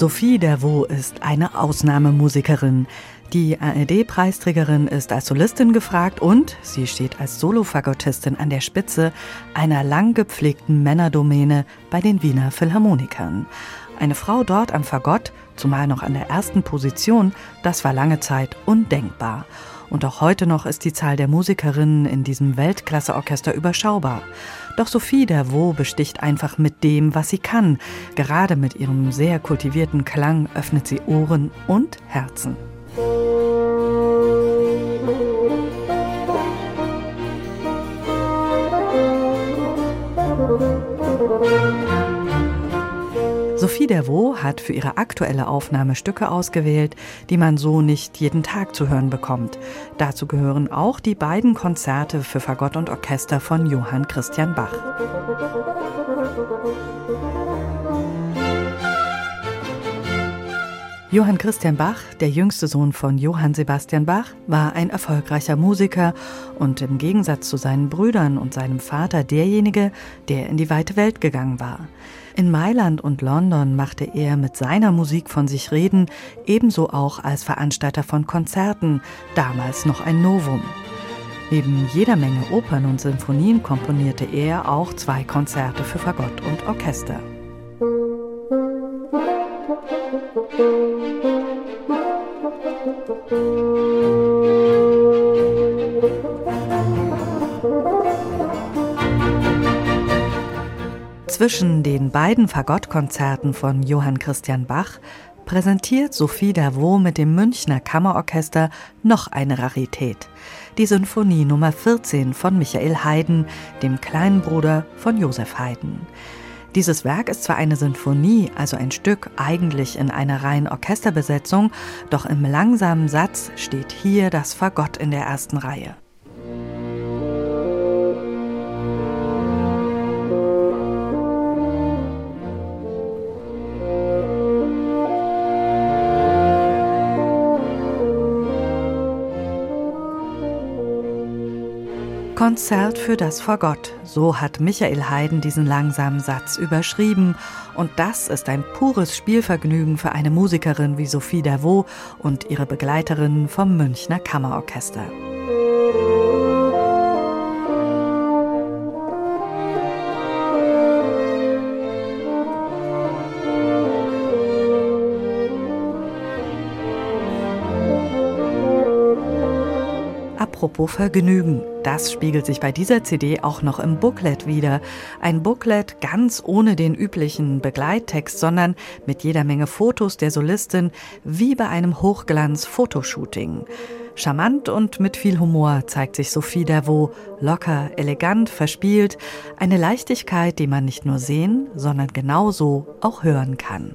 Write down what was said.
Sophie Dervaux ist eine Ausnahmemusikerin. Die ARD-Preisträgerin ist als Solistin gefragt und sie steht als Solofagottistin an der Spitze einer lang gepflegten Männerdomäne bei den Wiener Philharmonikern. Eine Frau dort am Fagott, zumal noch an der ersten Position, das war lange Zeit undenkbar. Und auch heute noch ist die Zahl der Musikerinnen in diesem Weltklasseorchester überschaubar. Doch Sophie Dervaux besticht einfach mit dem, was sie kann. Gerade mit ihrem sehr kultivierten Klang öffnet sie Ohren und Herzen. Sophie Dervaux hat für ihre aktuelle Aufnahme Stücke ausgewählt, die man so nicht jeden Tag zu hören bekommt. Dazu gehören auch die beiden Konzerte für Fagott und Orchester von Johann Christian Bach. Johann Christian Bach, der jüngste Sohn von Johann Sebastian Bach, war ein erfolgreicher Musiker und im Gegensatz zu seinen Brüdern und seinem Vater derjenige, der in die weite Welt gegangen war. In Mailand und London machte er mit seiner Musik von sich reden, ebenso auch als Veranstalter von Konzerten, damals noch ein Novum. Neben jeder Menge Opern und Sinfonien komponierte er auch zwei Konzerte für Fagott und Orchester. Zwischen den beiden Fagottkonzerten von Johann Christian Bach präsentiert Sophie Davot mit dem Münchner Kammerorchester noch eine Rarität. Die Sinfonie Nummer 14 von Michael Haydn, dem kleinen Bruder von Josef Haydn. Dieses Werk ist zwar eine Sinfonie, also ein Stück eigentlich in einer reinen Orchesterbesetzung, doch im langsamen Satz steht hier das Fagott in der ersten Reihe. Konzert für das Fagott, so hat Michael Haydn diesen langsamen Satz überschrieben. Und das ist ein pures Spielvergnügen für eine Musikerin wie Sophie Davot und ihre Begleiterinnen vom Münchner Kammerorchester. Apropos Vergnügen, das spiegelt sich bei dieser CD auch noch im Booklet wieder. Ein Booklet ganz ohne den üblichen Begleittext, sondern mit jeder Menge Fotos der Solistin, wie bei einem Hochglanz-Fotoshooting. Charmant und mit viel Humor zeigt sich Sophie Davot, locker, elegant, verspielt, eine Leichtigkeit, die man nicht nur sehen, sondern genauso auch hören kann.